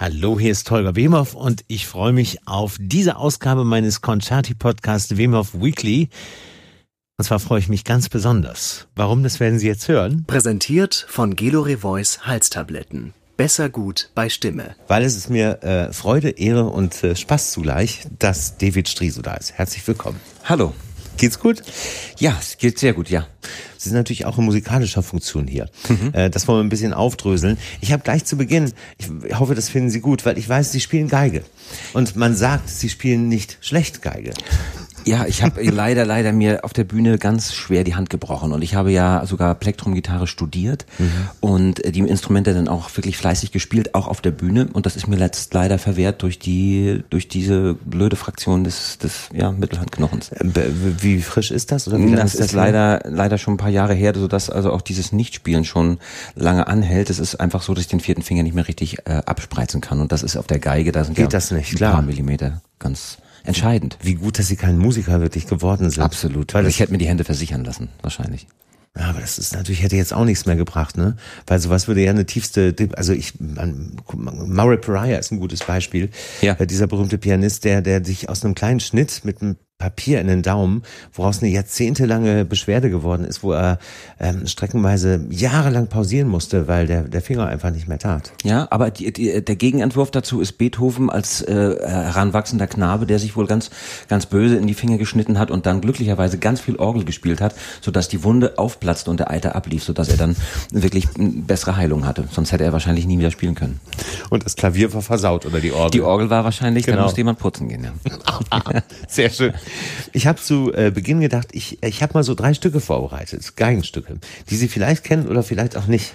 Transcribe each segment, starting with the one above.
Hallo, hier ist Holger Wemhoff und ich freue mich auf diese Ausgabe meines Concerti-Podcasts Wemhoff Weekly. Und zwar freue ich mich ganz besonders. Warum, das werden Sie jetzt hören. Präsentiert von Gelore Voice Halstabletten. Besser gut bei Stimme. Weil es ist mir äh, Freude, Ehre und äh, Spaß zugleich, dass David Striso da ist. Herzlich willkommen. Hallo. Geht's gut? Ja, es geht sehr gut, ja. Sie sind natürlich auch in musikalischer Funktion hier. Mhm. Äh, das wollen wir ein bisschen aufdröseln. Ich habe gleich zu Beginn, ich hoffe, das finden Sie gut, weil ich weiß, Sie spielen Geige. Und man sagt, Sie spielen nicht schlecht Geige. Ja, ich habe leider, leider mir auf der Bühne ganz schwer die Hand gebrochen und ich habe ja sogar Plektrum-Gitarre studiert mhm. und die Instrumente dann auch wirklich fleißig gespielt, auch auf der Bühne und das ist mir letzt leider verwehrt durch die, durch diese blöde Fraktion des, des ja, Mittelhandknochens. Äh, wie frisch ist das? Oder wie das ist, das ist leider, leider schon ein paar Jahre her, sodass also auch dieses Nichtspielen schon lange anhält. Es ist einfach so, dass ich den vierten Finger nicht mehr richtig äh, abspreizen kann und das ist auf der Geige, da sind Geht ja das nicht, ein klar. paar Millimeter ganz entscheidend. Wie gut, dass Sie kein Musiker wirklich geworden sind. Absolut. Weil ich hätte mir die Hände versichern lassen, wahrscheinlich. Ja, aber das ist natürlich, hätte jetzt auch nichts mehr gebracht, ne? Weil sowas würde ja eine tiefste, also ich, man, Murray Pariah ist ein gutes Beispiel. Ja. Äh, dieser berühmte Pianist, der, der sich aus einem kleinen Schnitt mit einem Papier in den Daumen, woraus eine jahrzehntelange Beschwerde geworden ist, wo er ähm, streckenweise jahrelang pausieren musste, weil der, der Finger einfach nicht mehr tat. Ja, aber die, die, der Gegenentwurf dazu ist Beethoven als äh, heranwachsender Knabe, der sich wohl ganz, ganz böse in die Finger geschnitten hat und dann glücklicherweise ganz viel Orgel gespielt hat, sodass die Wunde aufplatzte und der Eiter ablief, sodass er dann wirklich bessere Heilung hatte. Sonst hätte er wahrscheinlich nie wieder spielen können. Und das Klavier war versaut oder die Orgel? Die Orgel war wahrscheinlich, genau. da musste jemand putzen gehen. Ja. Sehr schön. Ich habe zu äh, Beginn gedacht, ich, ich habe mal so drei Stücke vorbereitet, Geigenstücke, die Sie vielleicht kennen oder vielleicht auch nicht.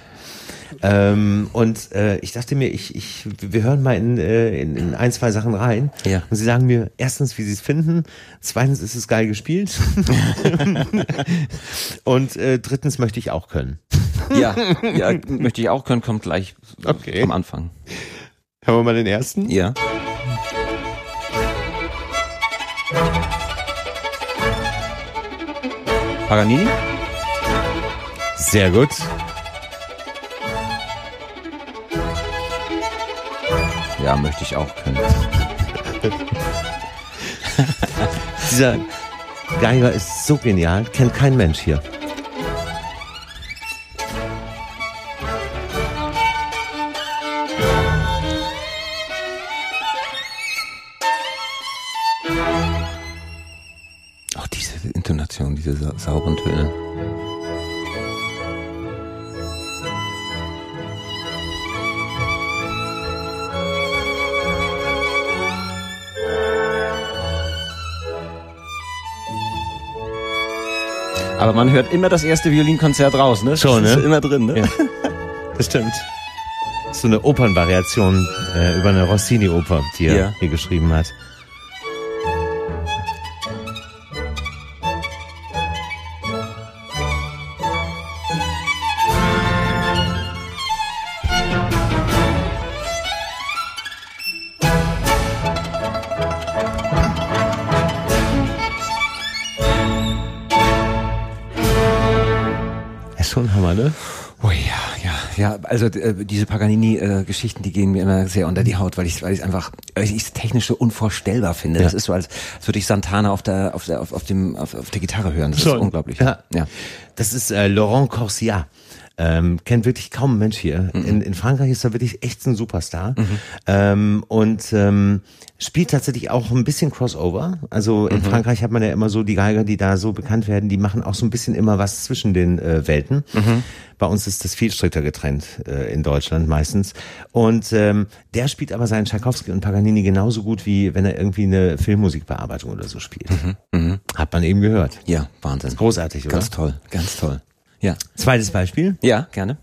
Ähm, und äh, ich dachte mir, ich, ich, wir hören mal in, äh, in, in ein, zwei Sachen rein. Ja. Und Sie sagen mir erstens, wie Sie es finden. Zweitens, ist es geil gespielt. und äh, drittens möchte ich auch können. ja, ja, möchte ich auch können, kommt gleich okay. am Anfang. Hören wir mal den ersten? Ja. Paganini? Sehr gut. Ja, möchte ich auch können. Dieser Geiger ist so genial, kennt kein Mensch hier. Sauberen Töne. Aber man hört immer das erste Violinkonzert raus, ne? Schon, ne? Ist immer drin, ne? Ja. Das stimmt. so eine Opernvariation äh, über eine Rossini-Oper, die er ja. hier geschrieben hat. Also äh, diese Paganini-Geschichten, äh, die gehen mir immer sehr unter die Haut, weil ich, weil ich einfach, weil ich technisch so unvorstellbar finde. Ja. Das ist so, als, als würde ich Santana auf der, auf der, auf, auf dem, auf, auf der Gitarre hören. Das schon. ist unglaublich. Ja. ja. Das ist äh, Laurent Corsia. Ähm, kennt wirklich kaum ein Mensch hier. Mhm. In, in Frankreich ist er wirklich echt ein Superstar. Mhm. Ähm, und ähm, spielt tatsächlich auch ein bisschen Crossover. Also in mhm. Frankreich hat man ja immer so die Geiger, die da so bekannt werden, die machen auch so ein bisschen immer was zwischen den äh, Welten. Mhm. Bei uns ist das viel strikter getrennt äh, in Deutschland meistens. Und ähm, der spielt aber seinen Tchaikovsky und Paganini genauso gut, wie wenn er irgendwie eine Filmmusikbearbeitung oder so spielt. Mhm. mhm. Hat man eben gehört. Ja, Wahnsinn. Großartig, oder? Ganz toll, ganz toll. Ja. Zweites Beispiel? Ja, gerne.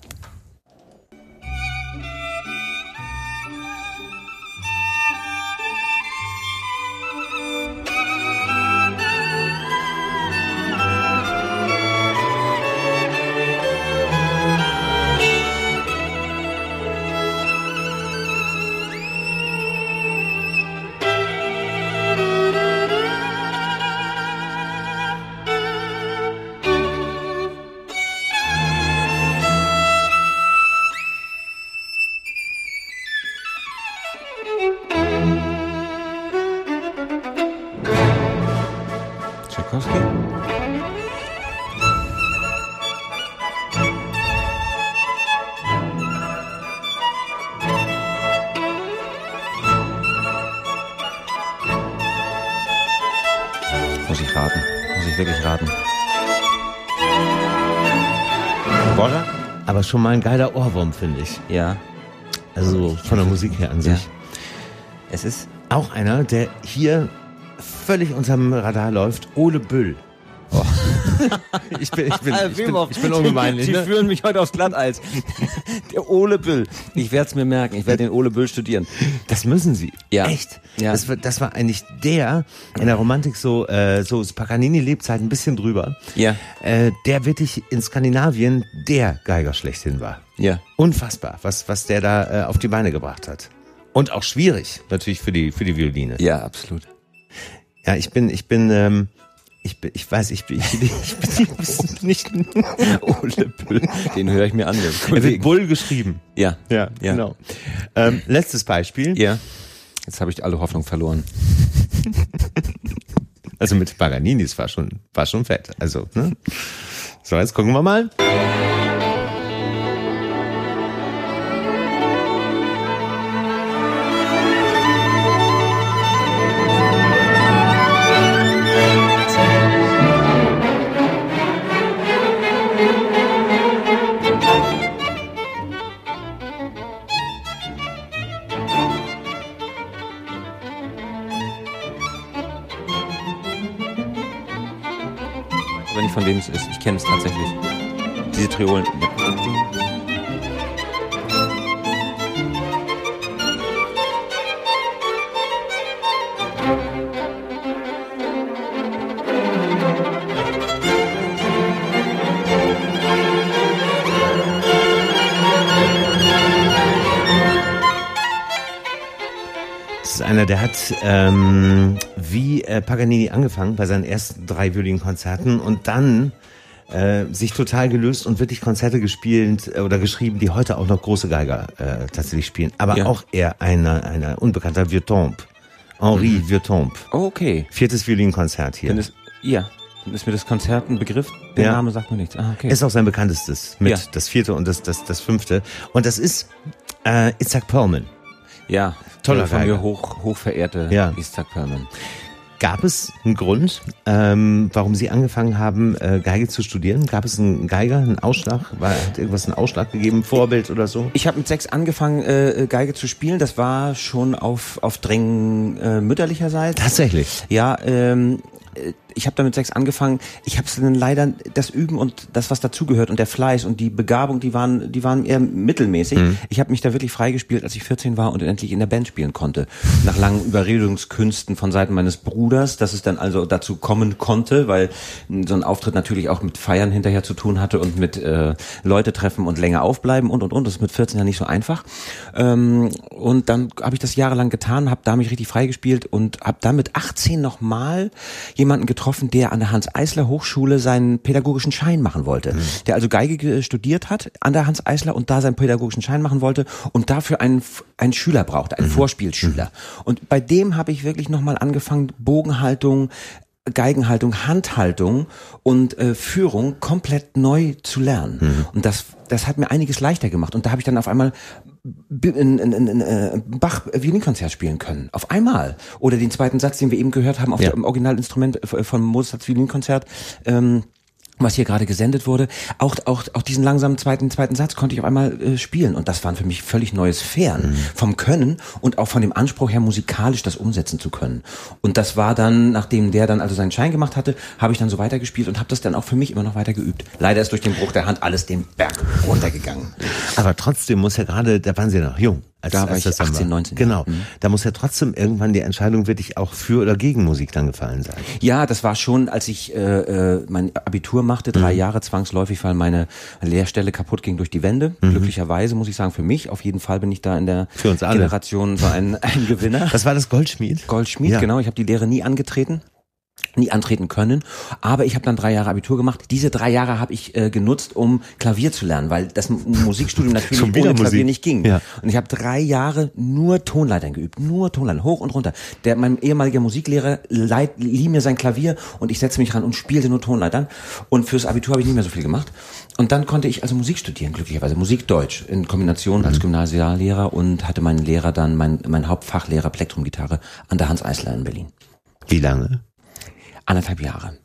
Schon mal ein geiler Ohrwurm, finde ich. Ja. Also von der Musik her an sich. Ja. Es ist Auch einer, der hier völlig unterm Radar läuft, Ole Büll. Ich bin, ich bin, ich bin, ich bin ungemeinlich. Die Ne? führen mich heute aufs Glatteis. Der Ole Büll. Ich werde es mir merken. Ich werde den Ole Büll studieren. Das müssen sie. Ja. Echt. Ja. Das, war, das war eigentlich der in der Romantik so, äh, so Paganini-Lebzeit ein bisschen drüber. Ja. Äh, der wirklich in Skandinavien der Geiger schlechthin war. Ja. Unfassbar, was, was der da äh, auf die Beine gebracht hat. Und auch schwierig, natürlich für die, für die Violine. Ja, absolut. Ja, ich bin, ich bin, ähm, ich bin, ich weiß, ich bin, ich bin, ich bin, ich bin nicht, Ole Büll. Den höre ich mir an. er wird. Bull geschrieben. Ja. Ja, Ja. genau. Ähm, letztes Beispiel. Ja. Jetzt habe ich alle Hoffnung verloren. Also mit Paganini, war schon, war schon fett. Also, ne? So, jetzt gucken wir mal. Aber nicht von wem es ist. Ich kenne es tatsächlich. Diese Triolen. Das ist einer, der hat ähm, wie äh, Paganini angefangen bei seinen ersten drei Violinkonzerten und dann äh, sich total gelöst und wirklich Konzerte gespielt äh, oder geschrieben, die heute auch noch große Geiger äh, tatsächlich spielen. Aber Ja. auch er einer, einer unbekannter Virtompe. Henri Mhm. Virtompe. Oh, okay. Viertes Violinkonzert hier. Dann ist, ja. Dann ist mir das Konzert ein Begriff. Der Ja. Name sagt mir nichts. Ah, okay. Ist auch sein bekanntestes mit Ja. das vierte und das, das, das fünfte. Und das ist äh, Isaac Perlman. ja. Toller Von Geiger. mir hoch, hoch verehrte Ja. Isaac Perlman. Gab es einen Grund, ähm, warum Sie angefangen haben, äh, Geige zu studieren? Gab es einen Geiger, einen Ausschlag? War, hat irgendwas einen Ausschlag gegeben, Vorbild oder so? Ich habe mit sechs angefangen, äh, Geige zu spielen. Das war schon auf, auf Drängen äh, mütterlicherseits. Tatsächlich. Ja, ähm, äh, ich habe damit sechs angefangen. Ich habe dann leider das Üben und das, was dazugehört und der Fleiß und die Begabung, die waren, die waren eher mittelmäßig. Ich habe mich da wirklich freigespielt, als ich 14 war und endlich in der Band spielen konnte. Nach langen Überredungskünsten von Seiten meines Bruders, dass es dann also dazu kommen konnte, weil so ein Auftritt natürlich auch mit Feiern hinterher zu tun hatte und mit äh, Leute treffen und länger aufbleiben und und und. Das ist mit 14 ja nicht so einfach. Ähm, und dann habe ich das jahrelang getan, habe da mich richtig freigespielt und habe dann mit 18 nochmal jemanden getroffen, der an der Hans-Eisler Hochschule seinen pädagogischen Schein machen wollte. Der also Geige ge- studiert hat an der Hans-Eisler und da seinen pädagogischen Schein machen wollte und dafür einen, einen Schüler brauchte, einen Vorspielschüler. Und bei dem habe ich wirklich nochmal angefangen, Bogenhaltung, Geigenhaltung, Handhaltung und äh, Führung komplett neu zu lernen. Und das, das hat mir einiges leichter gemacht. Und da habe ich dann auf einmal ein, ein, ein, ein äh, Bach Violinkonzert spielen können. Auf einmal. Oder den zweiten Satz, den wir eben gehört haben auf Ja. dem Originalinstrument äh, von Mozarts Violinkonzert. Ähm, was hier gerade gesendet wurde, auch, auch, auch diesen langsamen zweiten, zweiten Satz konnte ich auf einmal äh, spielen. Und das waren für mich völlig neue Sphären vom Können und auch von dem Anspruch her, musikalisch das umsetzen zu können. Und das war dann, nachdem der dann also seinen Schein gemacht hatte, habe ich dann so weitergespielt und habe das dann auch für mich immer noch weiter geübt. Leider ist durch den Bruch der Hand alles den Berg runtergegangen. Aber trotzdem muss ja gerade, da waren Sie noch jung. Als, Da war als ich das dann 18, war. 19, Genau. Mhm. Da muss ja trotzdem irgendwann die Entscheidung wirklich auch für oder gegen Musik dann gefallen sein. Ja, das war schon, als ich äh, äh, mein Abitur machte, drei Jahre zwangsläufig, weil meine Lehrstelle kaputt ging durch die Wände. Glücklicherweise muss ich sagen, für mich auf jeden Fall bin ich da in der Für uns alle. Generation so ein, ein Gewinner. Das war das Goldschmied? Goldschmied, Ja. genau. Ich habe die Lehre nie angetreten. Nie antreten können. Aber ich habe dann drei Jahre Abitur gemacht. Diese drei Jahre habe ich äh, genutzt, um Klavier zu lernen, weil das Musikstudium natürlich ohne Klavier Musik. nicht ging. Ja. Und ich habe drei Jahre nur Tonleitern geübt, nur Tonleitern, hoch und runter. Der mein ehemaliger Musiklehrer leid, lieh mir sein Klavier und ich setzte mich ran und spielte nur Tonleitern. Und fürs Abitur habe ich nicht mehr so viel gemacht. Und dann konnte ich also Musik studieren, glücklicherweise Musikdeutsch in Kombination mhm. als Gymnasiallehrer und hatte meinen Lehrer dann mein mein Hauptfachlehrer Plektrumgitarre an der Hans Eisler in Berlin. Wie lange? Anderthalb Jahre.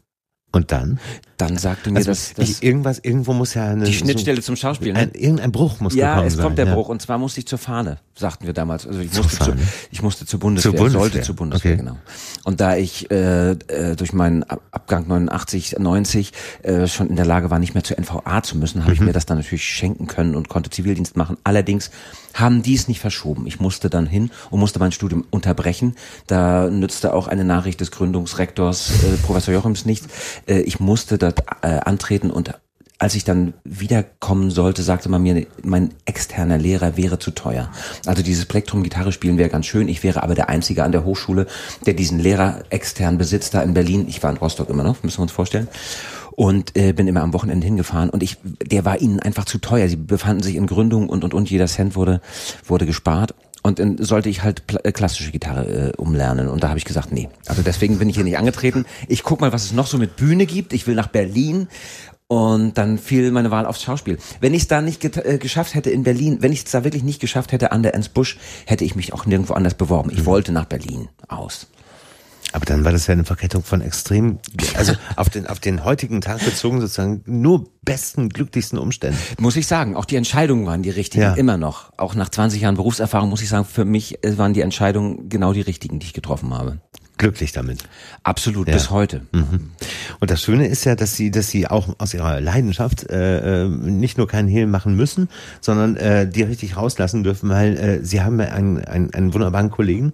Und dann? Dann sagte mir also das, das ich, irgendwas irgendwo muss ja eine die Schnittstelle so, zum Schauspiel. Ne? Ein, irgendein Bruch muss ja, gekommen es kommt sein, der ja. Bruch und zwar musste ich zur Fahne, sagten wir damals. Also ich Zur musste, zu, Fahne? ich musste zur Bundeswehr, Zur Bundeswehr, sollte zur Bundeswehr okay. genau. Und da ich äh, äh, durch meinen Ab- Abgang 89, 90 äh, schon in der Lage war, nicht mehr zur NVA zu müssen, habe ich Mhm. mir das dann natürlich schenken können und konnte Zivildienst machen. Allerdings haben die es nicht verschoben. Ich musste dann hin und musste mein Studium unterbrechen. Da nützte auch eine Nachricht des Gründungsrektors äh, Professor Jochims nichts. Äh, ich musste dort äh, antreten und als ich dann wiederkommen sollte, sagte man mir, mein externer Lehrer wäre zu teuer. Also dieses Plektrum Gitarre spielen wäre ganz schön. Ich wäre aber der Einzige an der Hochschule, der diesen Lehrer extern besitzt, da in Berlin. Ich war in Rostock immer noch, müssen wir uns vorstellen. Und äh, bin immer am Wochenende hingefahren und ich, der war ihnen einfach zu teuer. Sie befanden sich in Gründung und und und jeder Cent wurde wurde gespart. Und dann sollte ich halt äh, klassische Gitarre äh, umlernen. Und da habe ich gesagt, nee. Also deswegen bin ich hier nicht angetreten. Ich guck mal, was es noch so mit Bühne gibt. Ich will nach Berlin. Und dann fiel meine Wahl aufs Schauspiel. Wenn ich es da nicht äh, geschafft hätte in Berlin, wenn ich es da wirklich nicht geschafft hätte an der Ernst Busch, hätte ich mich auch nirgendwo anders beworben. Ich wollte nach Berlin aus. Aber dann war das ja eine Verkettung von extrem, also auf den, auf den heutigen Tag bezogen sozusagen nur besten, glücklichsten Umständen. Muss ich sagen, auch die Entscheidungen waren die richtigen, Ja. immer noch. Auch nach 20 Jahren Berufserfahrung muss ich sagen, für mich äh, waren die Entscheidungen genau die richtigen, die ich getroffen habe. Glücklich damit. Absolut, Ja. bis heute. Und das Schöne ist ja, dass sie, dass sie auch aus ihrer Leidenschaft äh, äh, nicht nur keinen Hehl machen müssen, sondern äh, die richtig rauslassen dürfen, weil äh, sie haben ja einen, einen, einen wunderbaren Kollegen,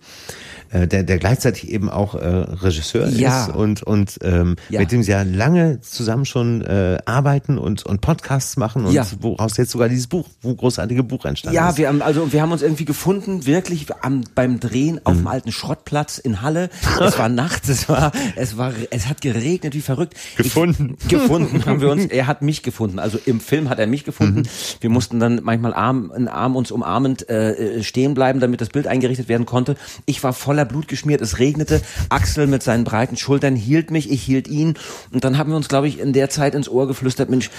äh, der, der gleichzeitig eben auch äh, Regisseur Ja. ist und und ähm, Ja. mit dem sie ja lange zusammen schon äh, arbeiten und und Podcasts machen und Ja. woraus jetzt sogar dieses Buch, wo großartige Buch entstanden Ja, ist. wir haben also wir haben uns irgendwie gefunden, wirklich am, beim Drehen auf Mhm. dem alten Schrottplatz in Halle. Es war nachts, es war es war es hat geregnet wie verrückt. Gefunden. Ich, gefunden haben wir uns. Er hat mich gefunden. Also im Film hat er mich gefunden. Mhm. Wir mussten dann manchmal Arm in Arm uns umarmend äh, äh, stehen bleiben, damit das Bild eingerichtet werden konnte. Ich war voller Blut geschmiert, es regnete. Axel mit seinen breiten Schultern hielt mich, ich hielt ihn und dann haben wir uns glaube ich in der Zeit ins Ohr geflüstert, Mensch,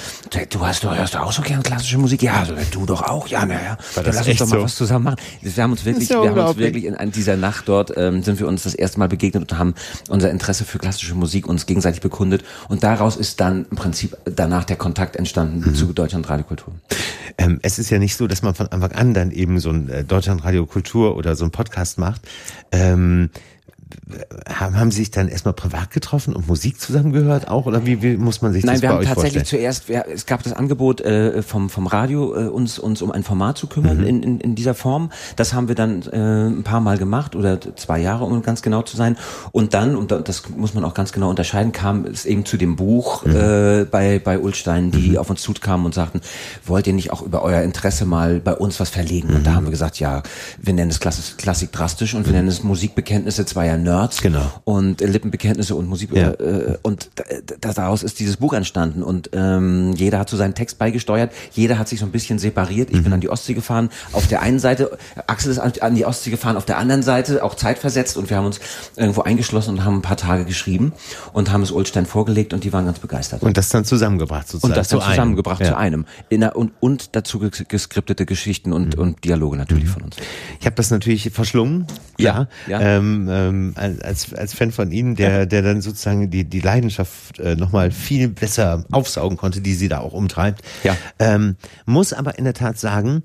du hast doch hörst du auch so gern klassische Musik? Ja, so, du doch auch. Ja, na ja. War Dann lass uns doch mal so? was zusammen machen. Wir haben uns wirklich, ja wir haben uns wirklich in, dieser Nacht dort ähm, sind wir uns das erste Mal begegnet und haben unser Interesse für klassische Musik uns gegenseitig bekundet und daraus ist dann im Prinzip danach der Kontakt entstanden Mhm. zu Deutschland Radiokultur. Ähm, es ist ja nicht so, dass man von Anfang an dann eben so ein äh, Deutschlandradio Kultur oder so ein Podcast macht. Ähm, haben, haben Sie sich dann erstmal privat getroffen und Musik zusammengehört auch? Oder wie, wie muss man sich Nein, das wir bei haben euch tatsächlich vorstellen? zuerst, wir, es gab das Angebot äh, vom, vom Radio, äh, uns, uns um ein Format zu kümmern Mhm. in, in, in dieser Form. Das haben wir dann äh, ein paar Mal gemacht oder zwei Jahre, um ganz genau zu sein. Und dann, und da- das muss man auch ganz genau unterscheiden, kam es eben zu dem Buch Mhm. äh, bei, bei Ulstein, die auf uns zukamen und sagten, wollt ihr nicht auch über euer Interesse mal bei uns was verlegen? Und Mhm. da haben wir gesagt, ja, wir nennen es Klassik, Klassik drastisch und wir nennen es Musikbekenntnisse zweier Nerds Genau. und äh, Lippenbekenntnisse und Musik Ja. äh, und da, da, daraus ist dieses Buch entstanden und ähm, jeder hat so seinen Text beigesteuert, jeder hat sich so ein bisschen separiert. Ich bin an die Ostsee gefahren, auf der einen Seite, Axel ist an, die Ostsee gefahren, auf der anderen Seite auch zeitversetzt und wir haben uns irgendwo eingeschlossen und haben ein paar Tage geschrieben und haben es Ulstein vorgelegt und die waren ganz begeistert. Und das dann zusammengebracht sozusagen. Und das dann zu einem. zusammengebracht Ja. zu einem. In der, und, und dazu ges- geskriptete Geschichten und, und Dialoge natürlich von uns. Ich habe das natürlich verschlungen. Ja, ja. ja. Ähm, ähm, als, als Fan von Ihnen, der, der dann sozusagen die, die Leidenschaft äh, nochmal viel besser aufsaugen konnte, die Sie da auch umtreibt. Ja. Ähm, muss aber in der Tat sagen,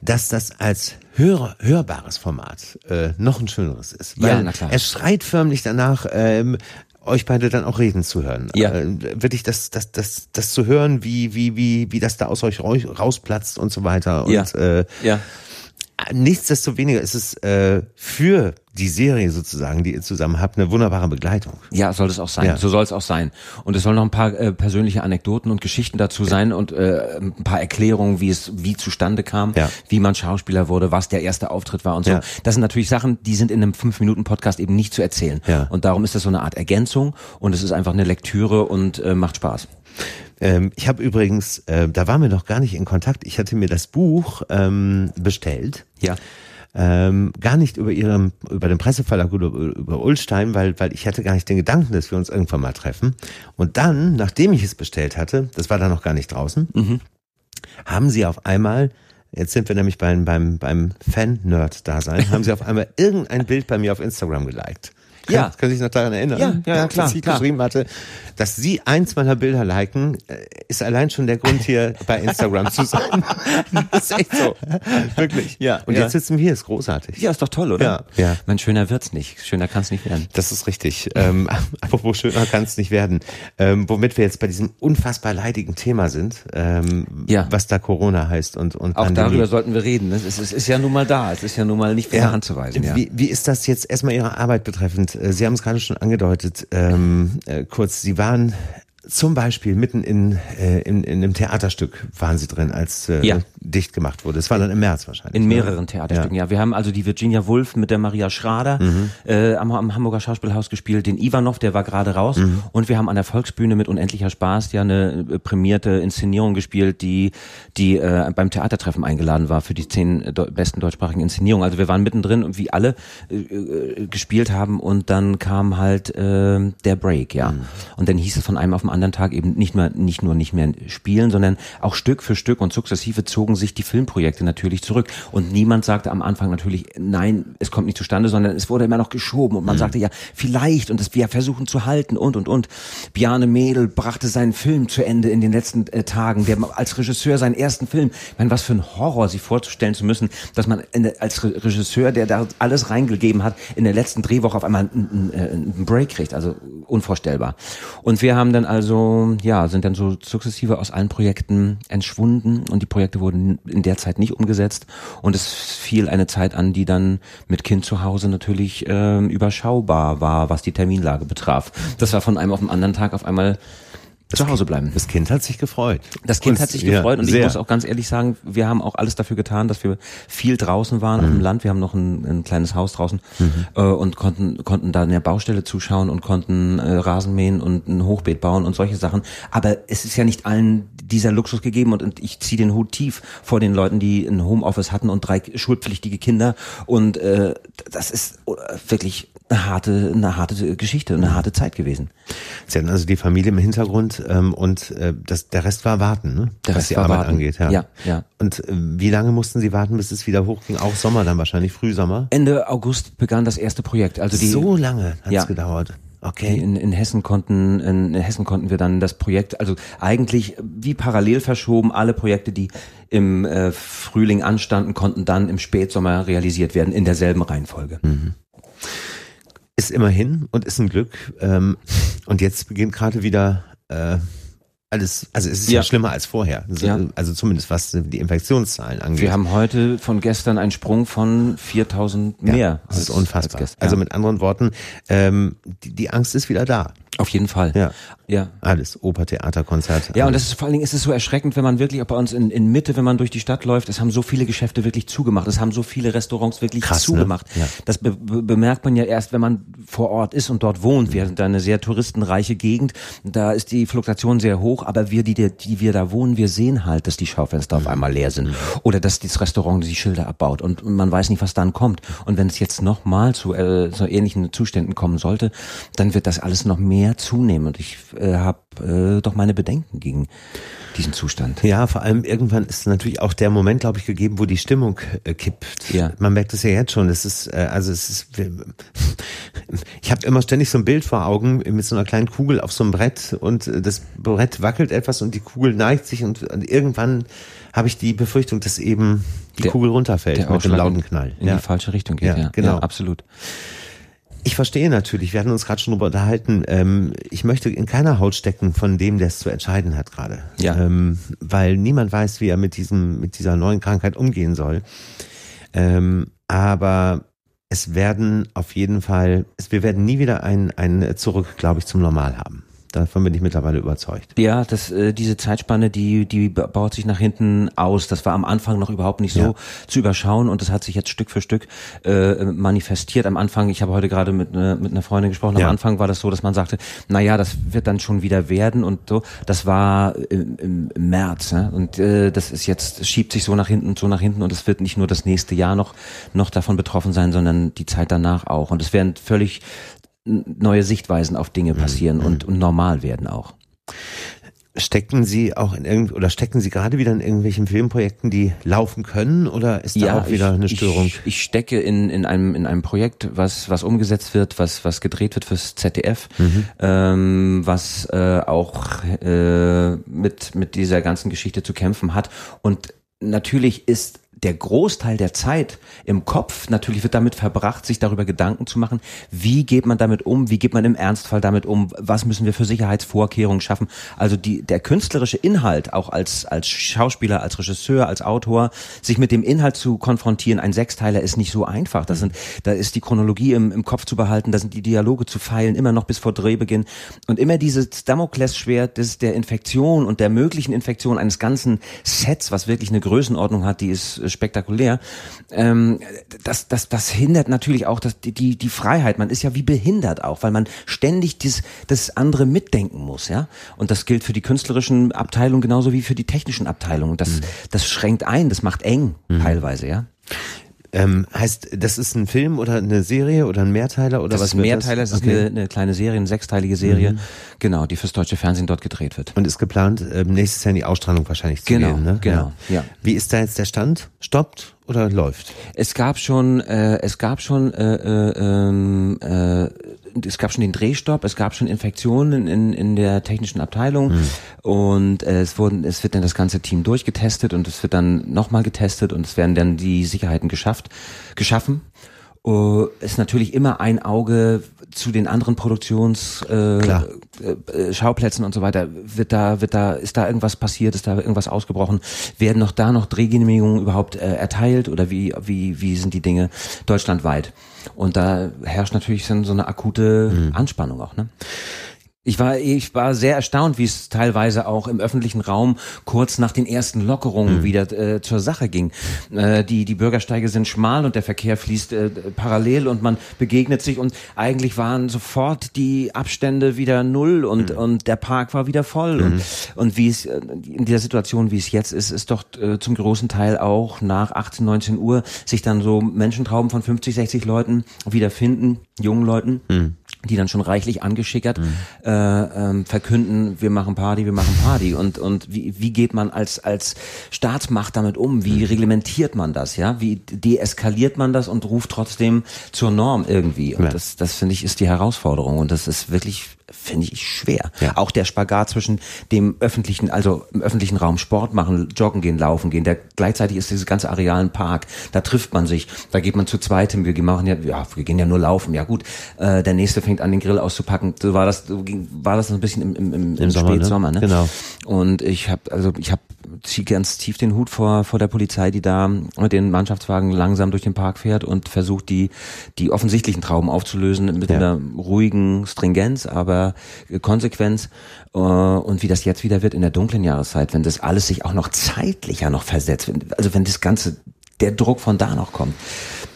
dass das als hör, hörbares Format äh, noch ein schöneres ist. Weil Ja, na klar. Es schreit förmlich danach, ähm, euch beide dann auch reden zu hören. Ja. Äh, wirklich das, das, das, das zu hören, wie, wie, wie, wie das da aus euch rau- rausplatzt und so weiter. Und Ja. äh, Ja. Nichtsdestoweniger ist es äh, für die Serie sozusagen, die ihr zusammen habt, eine wunderbare Begleitung. Ja, soll es auch sein. Ja. So soll es auch sein. Und es soll noch ein paar äh, persönliche Anekdoten und Geschichten dazu sein und äh, ein paar Erklärungen, wie es wie zustande kam, Ja. wie man Schauspieler wurde, was der erste Auftritt war und so. Ja. Das sind natürlich Sachen, die sind in einem fünf Minuten Podcast eben nicht zu erzählen. Ja. Und darum ist das so eine Art Ergänzung und es ist einfach eine Lektüre und äh, macht Spaß. Ähm, ich habe übrigens, äh, da waren wir noch gar nicht in Kontakt. Ich hatte mir das Buch ähm, bestellt. Ja. Ähm, gar nicht über ihrem, über den Presseverlag oder über, Ulstein, weil, weil ich hatte gar nicht den Gedanken, dass wir uns irgendwann mal treffen. Und dann, nachdem ich es bestellt hatte, das war da noch gar nicht draußen, haben sie auf einmal, jetzt sind wir nämlich beim, beim, beim Fan-Nerd-Dasein, haben sie auf einmal irgendein Bild bei mir auf Instagram geliked. Kann, Ja. Können Sie sich noch daran erinnern? Ja, ja, ja, klar, Dass ich klar. geschrieben hatte, dass Sie eins meiner Bilder liken, äh, ist allein schon der Grund hier bei Instagram zu sein. Das ist echt so. Wirklich. Ja, Und ja. jetzt sitzen wir hier, ist großartig. Ja, ist doch toll, oder? Ja, ja. Mein schöner wird's nicht. Schöner kann's nicht werden. Das ist richtig. Ähm, apropos schöner kann es nicht werden. Ähm, womit wir jetzt bei diesem unfassbar leidigen Thema sind, ähm, Ja. was da Corona heißt und, und Auch Pandemie. darüber sollten wir reden. Es ist, es ist ja nun mal da. Es ist ja nun mal nicht von der Hand zu weisen. Wie, wie ist das jetzt erstmal Ihre Arbeit betreffend? Äh, Sie haben es gerade schon angedeutet, ähm, äh, kurz, Sie waren zum Beispiel mitten in, äh, in, in einem Theaterstück waren Sie drin, als äh, Ja. Dicht gemacht wurde. Das war dann im März wahrscheinlich. In ne? mehreren Theaterstücken, ja. Wir haben also die Virginia Woolf mit der Maria Schrader äh, am, am Hamburger Schauspielhaus gespielt, den Ivanov, der war gerade raus. Und wir haben an der Volksbühne mit Unendlicher Spaß ja eine äh, prämierte Inszenierung gespielt, die, die äh, beim Theatertreffen eingeladen war für die zehn deu- besten deutschsprachigen Inszenierungen. Also wir waren mittendrin und wie alle äh, äh, gespielt haben und dann kam halt äh, der Break, ja. Und dann hieß es von einem auf den anderen Tag eben nicht nur, nicht nur nicht mehr spielen, sondern auch Stück für Stück und sukzessive zogen sich die Filmprojekte natürlich zurück. Und niemand sagte am Anfang natürlich, nein, es kommt nicht zustande, sondern es wurde immer noch geschoben und man sagte ja, vielleicht und das wir versuchen zu halten und und und. Bjarne Mädel brachte seinen Film zu Ende in den letzten äh, Tagen, der als Regisseur seinen ersten Film. Ich meine, was für ein Horror, sich vorzustellen zu müssen, dass man in, als Re Regisseur, der da alles reingegeben hat, in der letzten Drehwoche auf einmal einen, einen, einen Break kriegt. Also unvorstellbar. Und wir haben dann also, ja, sind dann so sukzessive aus allen Projekten entschwunden und die Projekte wurden in der Zeit nicht umgesetzt. Und es fiel eine Zeit an, die dann mit Kind zu Hause natürlich ähm, überschaubar war, was die Terminlage betraf. Das war von einem auf den anderen Tag auf einmal zu Hause bleiben. Das Kind hat sich gefreut. Das Kind Und- hat sich ja, gefreut und ich sehr. muss auch ganz ehrlich sagen, wir haben auch alles dafür getan, dass wir viel draußen waren auf Mhm. dem Land. Wir haben noch ein, ein kleines Haus draußen äh, und konnten konnten da in der Baustelle zuschauen und konnten äh, Rasen mähen und ein Hochbeet bauen und solche Sachen. Aber es ist ja nicht allen dieser Luxus gegeben und, und ich ziehe den Hut tief vor den Leuten, die ein Homeoffice hatten und drei schulpflichtige Kinder und äh, das ist äh, wirklich eine harte, eine harte Geschichte, eine harte Zeit gewesen. Sie hatten also die Familie im Hintergrund ähm, und äh, das, der Rest war warten, ne? Der was Rest die Arbeit warten. angeht. Ja. Ja, ja. Und äh, wie lange mussten Sie warten, bis es wieder hochging? Auch Sommer dann wahrscheinlich, Frühsommer? Ende August begann das erste Projekt. Also die, so lange hat es Ja. gedauert. Okay. In, in Hessen konnten in Hessen konnten wir dann das Projekt, also eigentlich wie parallel verschoben, alle Projekte, die im äh, Frühling anstanden, konnten dann im Spätsommer realisiert werden in derselben Reihenfolge. ist immerhin und ist ein Glück. Ähm, und jetzt beginnt gerade wieder äh, alles, also es ist ja, Ja. schlimmer als vorher. Also, Ja. also zumindest was die Infektionszahlen angeht. Wir haben heute von gestern einen Sprung von 4000 ja, mehr. Das ist unfassbar. gestern. Also ja. mit anderen Worten, ähm, die, die Angst ist wieder da. Auf jeden Fall. Ja. Ja. Alles, Oper, Theater, Konzert. Ja, und alles. das ist vor allen Dingen ist es so erschreckend, wenn man wirklich auch bei uns in, in Mitte, wenn man durch die Stadt läuft, es haben so viele Geschäfte wirklich zugemacht, es haben so viele Restaurants wirklich Krass, ne? zugemacht. Ja. Das be be bemerkt man ja erst, wenn man vor Ort ist und dort wohnt. Wir sind da eine sehr touristenreiche Gegend, da ist die Fluktuation sehr hoch, aber wir, die, die wir da wohnen, wir sehen halt, dass die Schaufenster auf einmal leer sind oder dass das Restaurant die Schilder abbaut und man weiß nicht, was dann kommt. Und wenn es jetzt nochmal zu äh, so ähnlichen Zuständen kommen sollte, dann wird das alles noch mehr zunehmen und ich äh, habe äh, doch meine Bedenken gegen diesen Zustand. Ja, vor allem irgendwann ist natürlich auch der Moment, glaube ich, gegeben, wo die Stimmung äh, kippt. Ja. Man merkt es ja jetzt schon. Es ist, äh, also es ist, ich habe immer ständig so ein Bild vor Augen mit so einer kleinen Kugel auf so einem Brett und äh, das Brett wackelt etwas und die Kugel neigt sich und, und irgendwann habe ich die Befürchtung, dass eben die Der- Kugel runterfällt mit dem Ausschlag lauten Knall. In die falsche Richtung geht, Ja, ja. genau. Ja, absolut. Ich verstehe natürlich, wir hatten uns gerade schon drüber unterhalten, ähm, ich möchte in keiner Haut stecken von dem, der es zu entscheiden hat gerade. Ja. Ähm, weil niemand weiß, wie er mit diesem, mit dieser neuen Krankheit umgehen soll. Ähm, aber es werden auf jeden Fall, es, wir werden nie wieder ein, ein Zurück, glaube ich, zum Normal haben. Davon bin ich mittlerweile überzeugt. Ja, das, äh, diese Zeitspanne, die, die baut sich nach hinten aus. Das war am Anfang noch überhaupt nicht so ja. zu überschauen und das hat sich jetzt Stück für Stück äh, manifestiert. Am Anfang, ich habe heute gerade mit, äh, mit einer Freundin gesprochen, am Anfang war das so, dass man sagte, na ja, das wird dann schon wieder werden und so. Das war im, im, im März ne? und äh, das ist jetzt, schiebt sich so nach hinten und so nach hinten und es wird nicht nur das nächste Jahr noch, noch davon betroffen sein, sondern die Zeit danach auch. Und es werden völlig neue Sichtweisen auf Dinge passieren mhm. und, und normal werden auch. Stecken Sie auch in irgend oder stecken Sie gerade wieder in irgendwelchen Filmprojekten, die laufen können, oder ist da ja, auch wieder ich, eine Störung? Ich, ich, stecke in, in einem in einem Projekt, was was umgesetzt wird, was was gedreht wird fürs ZDF, mhm. ähm, was äh, auch äh, mit mit dieser ganzen Geschichte zu kämpfen hat und natürlich ist der Großteil der Zeit im Kopf natürlich wird damit verbracht, sich darüber Gedanken zu machen, wie geht man damit um, wie geht man im Ernstfall damit um, was müssen wir für Sicherheitsvorkehrungen schaffen. Also die, der künstlerische Inhalt, auch als, als Schauspieler, als Regisseur, als Autor, sich mit dem Inhalt zu konfrontieren, ein Sechsteiler ist nicht so einfach. Das sind, da ist die Chronologie im, im Kopf zu behalten, da sind die Dialoge zu feilen, immer noch bis vor Drehbeginn. Und immer dieses Damoklesschwert des, der Infektion und der möglichen Infektion eines ganzen Sets, was wirklich eine Größenordnung hat, die ist spektakulär. Ähm, das, das, das hindert natürlich auch das, die, die Freiheit. Man ist ja wie behindert auch, weil man ständig das, das andere mitdenken muss, ja. Und das gilt für die künstlerischen Abteilungen genauso wie für die technischen Abteilungen. Das, mhm. das schränkt ein, das macht eng mhm. teilweise, ja. Ähm, heißt, das ist ein Film oder eine Serie oder ein Mehrteiler oder das was? Ist ein Mehrteiler, das okay. ist eine, eine, kleine Serie, eine sechsteilige Serie, mhm. genau, die fürs deutsche Fernsehen dort gedreht wird. Und ist geplant, ähm, nächstes Jahr in die Ausstrahlung wahrscheinlich zu genau, gehen, ne? Genau, ja. ja. Wie ist da jetzt der Stand? Stoppt oder läuft? Es gab schon, äh, es gab schon, äh, äh, ähm, äh, es gab schon den Drehstopp, es gab schon Infektionen in, in der technischen Abteilung mhm. und äh, es wurden, es wird dann das ganze Team durchgetestet und es wird dann nochmal getestet und es werden dann die Sicherheiten geschafft, geschaffen uh, ist natürlich immer ein Auge zu den anderen Produktions äh, äh, Schauplätzen und so weiter. Wird da, wird da, ist da irgendwas passiert, ist da irgendwas ausgebrochen? Werden noch da noch Drehgenehmigungen überhaupt äh, erteilt oder wie, wie, wie sind die Dinge deutschlandweit? Und da herrscht natürlich so eine akute mhm. Anspannung auch, ne? Ich war, ich war sehr erstaunt, wie es teilweise auch im öffentlichen Raum kurz nach den ersten Lockerungen mhm. wieder äh, zur Sache ging. Äh, die, die Bürgersteige sind schmal und der Verkehr fließt äh, parallel und man begegnet sich und eigentlich waren sofort die Abstände wieder null und, mhm. und der Park war wieder voll. Mhm. Und, und wie es äh, in dieser Situation, wie es jetzt ist, ist doch äh, zum großen Teil auch nach 18, 19 Uhr sich dann so Menschentrauben von 50, 60 Leuten wiederfinden, jungen Leuten. Die dann schon reichlich angeschickert mhm. äh, ähm, verkünden, wir machen Party, wir machen Party und und wie, wie geht man als als Staatsmacht damit um? Wie mhm. reglementiert man das? Ja, wie deeskaliert man das und ruft trotzdem zur Norm irgendwie? Und ja. das das finde ich ist die Herausforderung und das ist wirklich finde ich schwer. Ja. Auch der Spagat zwischen dem öffentlichen, also im öffentlichen Raum Sport machen, joggen gehen, laufen gehen, der gleichzeitig ist dieses ganze Areal ein Park, da trifft man sich, da geht man zu zweit hin, wir machen ja, ja, wir gehen ja nur laufen, ja gut, äh, der nächste fängt an den Grill auszupacken, so war das, so ging, war das ein bisschen im, im, im, im Sommer, ne? Spätsommer, ne? Genau. Und ich habe, also ich habe ganz tief den Hut vor vor der Polizei, die da mit den Mannschaftswagen langsam durch den Park fährt und versucht die die offensichtlichen Trauben aufzulösen mit ja. einer ruhigen Stringenz, aber Konsequenz äh, und wie das jetzt wieder wird in der dunklen Jahreszeit, wenn das alles sich auch noch zeitlicher noch versetzt, also wenn das ganze der Druck von da noch kommt,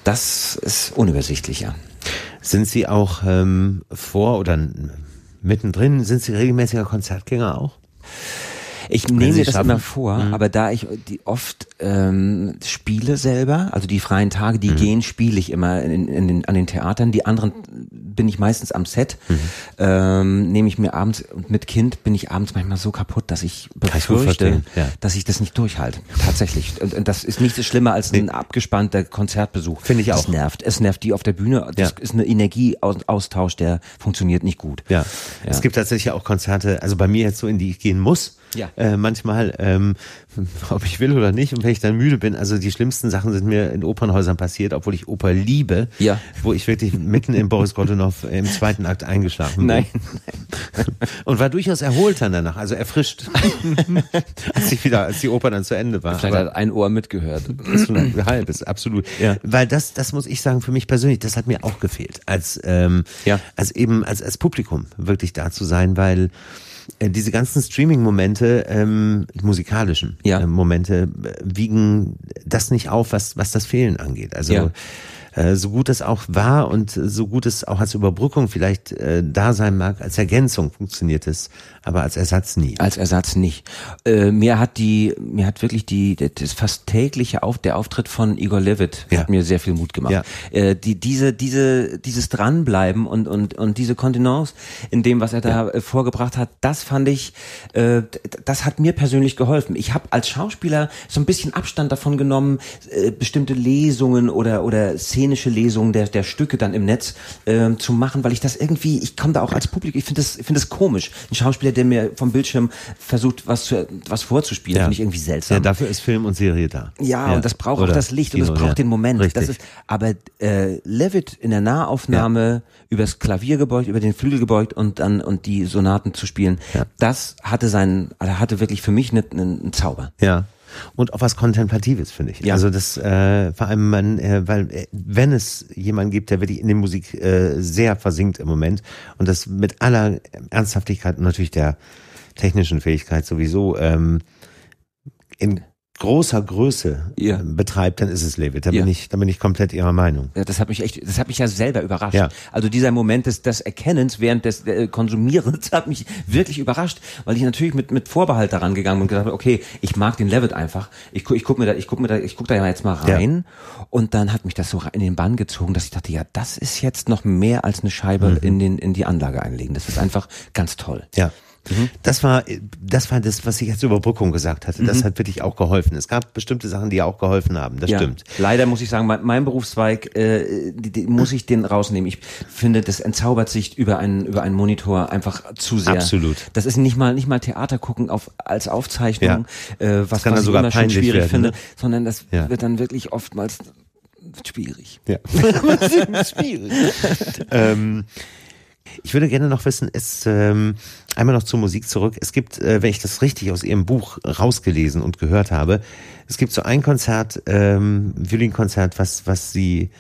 das ist unübersichtlicher. Sind Sie auch ähm, vor oder mittendrin, sind Sie regelmäßiger Konzertgänger auch? Ich nehme mir das schaffen. immer vor, mhm. aber da ich die oft ähm, spiele selber, also die freien Tage, die mhm. gehen, spiele ich immer in, in den, an den Theatern. Die anderen bin ich meistens am Set. Mhm. Ähm, nehme ich mir abends mit Kind bin ich abends manchmal so kaputt, dass ich befürchte, ja. dass ich das nicht durchhalte. Tatsächlich. Und, und das ist nicht so schlimmer als nee. ein abgespannter Konzertbesuch. Finde ich auch. Das nervt. Es nervt die auf der Bühne. Das ja. ist eine Energieaustausch, der funktioniert nicht gut. Ja. ja. Es gibt tatsächlich auch Konzerte, also bei mir jetzt so, in die ich gehen muss Ja. Äh, manchmal, ähm, ob ich will oder nicht. Und wenn ich dann müde bin, also die schlimmsten Sachen sind mir in Opernhäusern passiert, obwohl ich Oper liebe. Ja. Wo ich wirklich mitten in Boris Godunov im zweiten Akt eingeschlafen bin. Nein. Und war durchaus erholter danach, also erfrischt. als ich wieder, als die Oper dann zu Ende war. Vielleicht Aber- hat ein Ohr mitgehört. ist halbes, absolut. Ja. Weil das, das muss ich sagen, für mich persönlich, das hat mir auch gefehlt, als, ähm, Ja. als eben, als, als Publikum wirklich da zu sein, weil diese ganzen Streaming-Momente, ähm, musikalischen Ja. äh, Momente, äh, wiegen das nicht auf, was, was das Fehlen angeht. Also, Ja. äh, so gut es auch war und so gut es auch als Überbrückung vielleicht äh, da sein mag, als Ergänzung funktioniert es, aber als Ersatz nie. Als Ersatz nicht. Äh, mir hat die, mir hat wirklich die, das fast tägliche auf, der Auftritt von Igor Levit Ja. hat mir sehr viel Mut gemacht. Ja. Äh, die, diese, diese, dieses Dranbleiben und, und, und diese Kontenance in dem, was er da äh, vorgebracht hat, das fand ich, äh, das hat mir persönlich geholfen. Ich habe als Schauspieler so ein bisschen Abstand davon genommen, äh, bestimmte Lesungen oder, oder szenische Lesungen der, der Stücke dann im Netz äh, zu machen, weil ich das irgendwie, ich komme da auch als Publikum, ich finde das, ich finde das komisch. Ein Schauspieler, der mir vom Bildschirm versucht, was, zu, was vorzuspielen, finde ich irgendwie seltsam. Ja, dafür ist Film und Serie da. Ja, und das braucht auch Oder das Licht und Kino, es braucht ja. den Moment. Richtig. Das ist, aber äh, Levitt in der Nahaufnahme übers Klavier gebeugt, über den Flügel gebeugt und dann und die Sonaten zu spielen, Ja. das hatte seinen, hatte wirklich für mich einen, einen Zauber. Ja. Und auch was Kontemplatives, finde ich. Ja. Also das, äh, vor allem man, äh, weil äh, wenn es jemanden gibt, der wirklich in der Musik äh, sehr versinkt im Moment und das mit aller Ernsthaftigkeit und natürlich der technischen Fähigkeit sowieso ähm, in großer Größe Ja. äh, betreibt, dann ist es Levitt. Da Ja. bin ich, da bin ich komplett ihrer Meinung. Ja, Das hat mich echt, das hat mich ja selber überrascht. Ja. Also dieser Moment des, des Erkennens während des äh, Konsumierens hat mich wirklich überrascht, weil ich natürlich mit mit Vorbehalt daran gegangen bin und gesagt habe, okay, ich mag den Levitt einfach. Ich guck, ich guck mir da, ich guck mir da, ich guck da ja jetzt mal rein. Und dann hat mich das so in den Bann gezogen, dass ich dachte, ja, das ist jetzt noch mehr als eine Scheibe Mhm. in den in die Anlage einlegen. Das ist einfach ganz toll. Ja. Das war, das war das, was ich als Überbrückung gesagt hatte. Das hat wirklich auch geholfen. Es gab bestimmte Sachen, die auch geholfen haben. Das Ja. stimmt. Leider muss ich sagen, mein, mein Berufszweig, äh, die, die, muss ich den rausnehmen. Ich finde, das entzaubert sich über einen über einen Monitor einfach zu sehr. Absolut. Das ist nicht mal nicht mal Theater gucken auf als Aufzeichnung, äh, was, kann dann was ich sogar immer schon schwierig werden, finde, ne? sondern das Ja. wird dann wirklich oftmals schwierig. Ja. Schwierig. ähm, ich würde gerne noch wissen, es ähm, einmal noch zur Musik zurück. Es gibt, äh, wenn ich das richtig aus Ihrem Buch rausgelesen und gehört habe, es gibt so ein Konzert, ähm, Violinkonzert, was was Sie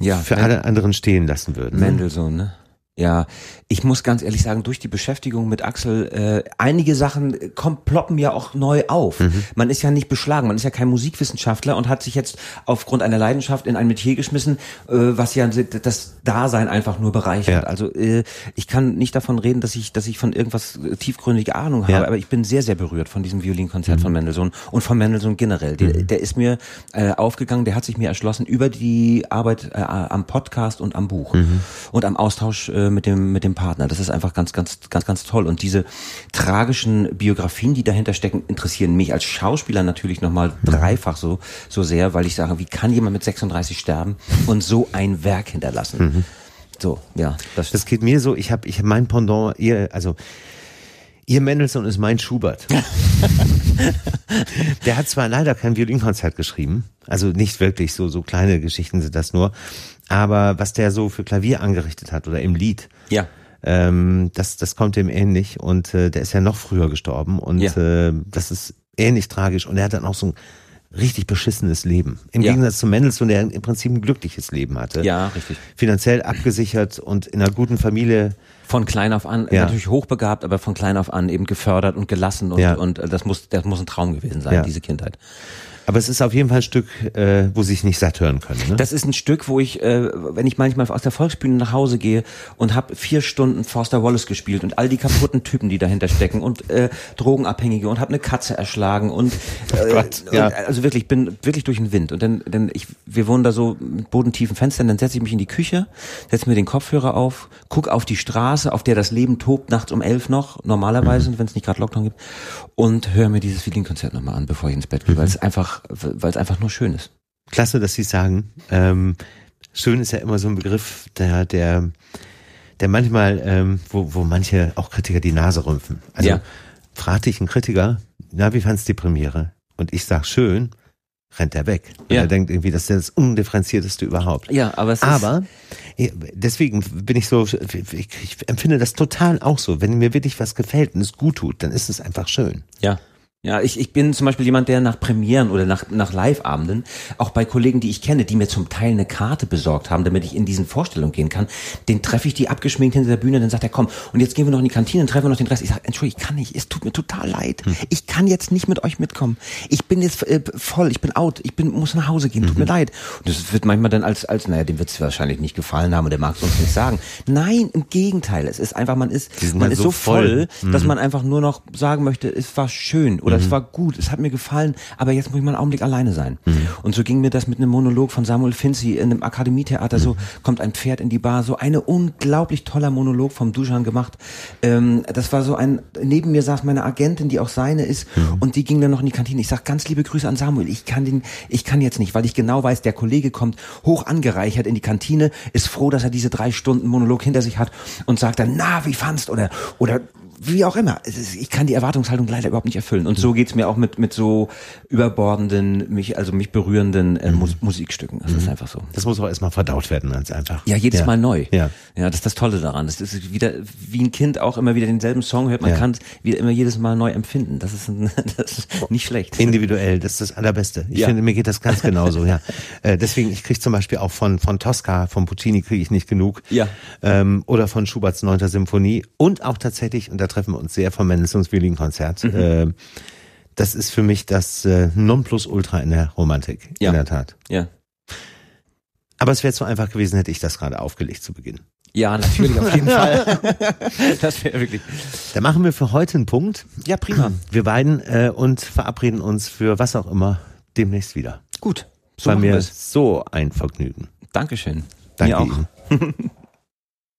Ja, für alle anderen stehen lassen würden. Mendelssohn, ne? Ja, ich muss ganz ehrlich sagen, durch die Beschäftigung mit Axel, äh, einige Sachen äh, kommen, ploppen ja auch neu auf. Mhm. Man ist ja nicht beschlagen, man ist ja kein Musikwissenschaftler und hat sich jetzt aufgrund einer Leidenschaft in ein Metier geschmissen, äh, was ja das Dasein einfach nur bereichert. Ja. Also äh, ich kann nicht davon reden, dass ich, dass ich von irgendwas äh, tiefgründige Ahnung habe, Ja. Mhm. aber ich bin sehr, sehr berührt von diesem Violinkonzert von Mendelssohn und von Mendelssohn generell. Der, der ist mir äh, aufgegangen, der hat sich mir erschlossen über die Arbeit äh, am Podcast und am Buch Mhm. und am Austausch äh, mit dem mit dem Partner. Das ist einfach ganz ganz ganz ganz toll und diese tragischen Biografien, die dahinter stecken, interessieren mich als Schauspieler natürlich noch mal dreifach so so sehr, weil ich sage, wie kann jemand mit 36 sterben und so ein Werk hinterlassen? So, ja, das, Das geht mir so. Ich habe ich hab mein Pendant. Ihr also Ihr Mendelssohn ist mein Schubert. Der hat zwar leider kein Violinkonzert geschrieben, also nicht wirklich so so kleine Geschichten sind das nur, aber was der so für Klavier angerichtet hat oder im Lied, ja. ähm, das das kommt ihm ähnlich und äh, der ist ja noch früher gestorben und Ja. äh, das ist ähnlich tragisch und er hat dann auch so ein richtig beschissenes Leben. Im Ja. Gegensatz zu Mendelssohn, der im Prinzip ein glückliches Leben hatte. Ja, richtig. Finanziell abgesichert und in einer guten Familie Von klein auf an, Ja. natürlich hochbegabt, aber von klein auf an eben gefördert und gelassen und, Ja. und äh, das muss, das muss ein Traum gewesen sein, Ja. diese Kindheit. Aber es ist auf jeden Fall ein Stück, äh, wo sie sich nicht satt hören können. Ne? Das ist ein Stück, wo ich, äh, wenn ich manchmal aus der Volksbühne nach Hause gehe und habe vier Stunden Forster Wallace gespielt und all die kaputten Typen, die dahinter stecken und äh, Drogenabhängige und habe eine Katze erschlagen und, äh, Gott, ja. und also wirklich bin wirklich durch den Wind und dann, dann ich, wir wohnen da so mit bodentiefen Fenstern, dann setze ich mich in die Küche, setze mir den Kopfhörer auf, guck auf die Straße, auf der das Leben tobt nachts um elf noch normalerweise, wenn es nicht gerade Lockdown gibt und höre mir dieses Violinkonzert nochmal an, bevor ich ins Bett gehe, weil es einfach, weil es einfach nur schön ist. Klasse, dass Sie sagen. Ähm, schön ist ja immer so ein Begriff, der, der, der manchmal, ähm, wo, wo manche auch Kritiker die Nase rümpfen. Also Ja. fragt dich ein Kritiker, na, wie fandst du die Premiere? Und ich sag schön, rennt er weg. Und Ja. er denkt irgendwie, das ist das undifferenzierteste überhaupt. Ja, aber es ist, Aber deswegen bin ich so, ich, ich empfinde das total auch so. Wenn mir wirklich was gefällt und es gut tut, dann ist es einfach schön. Ja. Ja, ich, ich bin zum Beispiel jemand, der nach Premieren oder nach, nach Live-Abenden, auch bei Kollegen, die ich kenne, die mir zum Teil eine Karte besorgt haben, damit ich in diesen Vorstellungen gehen kann, den treffe ich die abgeschminkt hinter der Bühne, dann sagt er, komm, und jetzt gehen wir noch in die Kantine und treffen wir noch den Rest. Ich sage, Entschuldigung, ich kann nicht, es tut mir total leid. Ich kann jetzt nicht mit euch mitkommen. Ich bin jetzt äh, voll, ich bin out, ich bin, muss nach Hause gehen, tut mir leid. Und das wird manchmal dann als, als naja, dem wird es wahrscheinlich nicht gefallen haben und der mag es uns nicht sagen. Nein, im Gegenteil, es ist einfach, man ist, man dann ist so voll, voll. dass man einfach nur noch sagen möchte, es war schön oder es war gut, es hat mir gefallen, aber jetzt muss ich mal einen Augenblick alleine sein. Und so ging mir das mit einem Monolog von Samuel Finzi in einem Akademietheater, so kommt ein Pferd in die Bar, so eine unglaublich toller Monolog vom Duschan gemacht. Ähm, das war so ein, neben mir saß meine Agentin, die auch seine ist, und die ging dann noch in die Kantine. Ich sag ganz liebe Grüße an Samuel, ich kann den, ich kann jetzt nicht, weil ich genau weiß, der Kollege kommt hoch angereichert in die Kantine, ist froh, dass er diese drei Stunden Monolog hinter sich hat und sagt dann, na, wie fandst, oder, oder, wie auch immer. Ich kann die Erwartungshaltung leider überhaupt nicht erfüllen. Und so geht's mir auch mit, mit so überbordenden, mich, also mich berührenden äh, Mus Musikstücken. Das ist einfach so. Das muss auch erstmal verdaut werden, ganz einfach. Ja, jedes Mal neu. Ja. ja, das ist das Tolle daran. Das ist wieder wie ein Kind auch immer wieder denselben Song hört. Man Ja. kann es wieder immer jedes Mal neu empfinden. Das ist, ein, das ist nicht schlecht. Individuell, das ist das Allerbeste. Ich Ja. finde, mir geht das ganz genauso, ja. Äh, deswegen, ich kriege zum Beispiel auch von, von Tosca, von Puccini kriege ich nicht genug. Ja. Ähm, oder von Schuberts Neunter Symphonie. Und auch tatsächlich, und da treffen wir uns sehr vom Mendelssohns-Violinkonzert. Mhm. Äh, das ist für mich das äh, Nonplusultra in der Romantik, Ja. in der Tat. Ja. Aber es wäre zu einfach gewesen, hätte ich das gerade aufgelegt zu Beginn. Ja, natürlich, auf jeden Fall. das wäre wirklich. Da machen wir für heute einen Punkt. Ja, prima. Wir beiden äh, und verabreden uns für was auch immer demnächst wieder. Gut. So War mir wir's. so ein Vergnügen. Dankeschön. Danke Mir auch.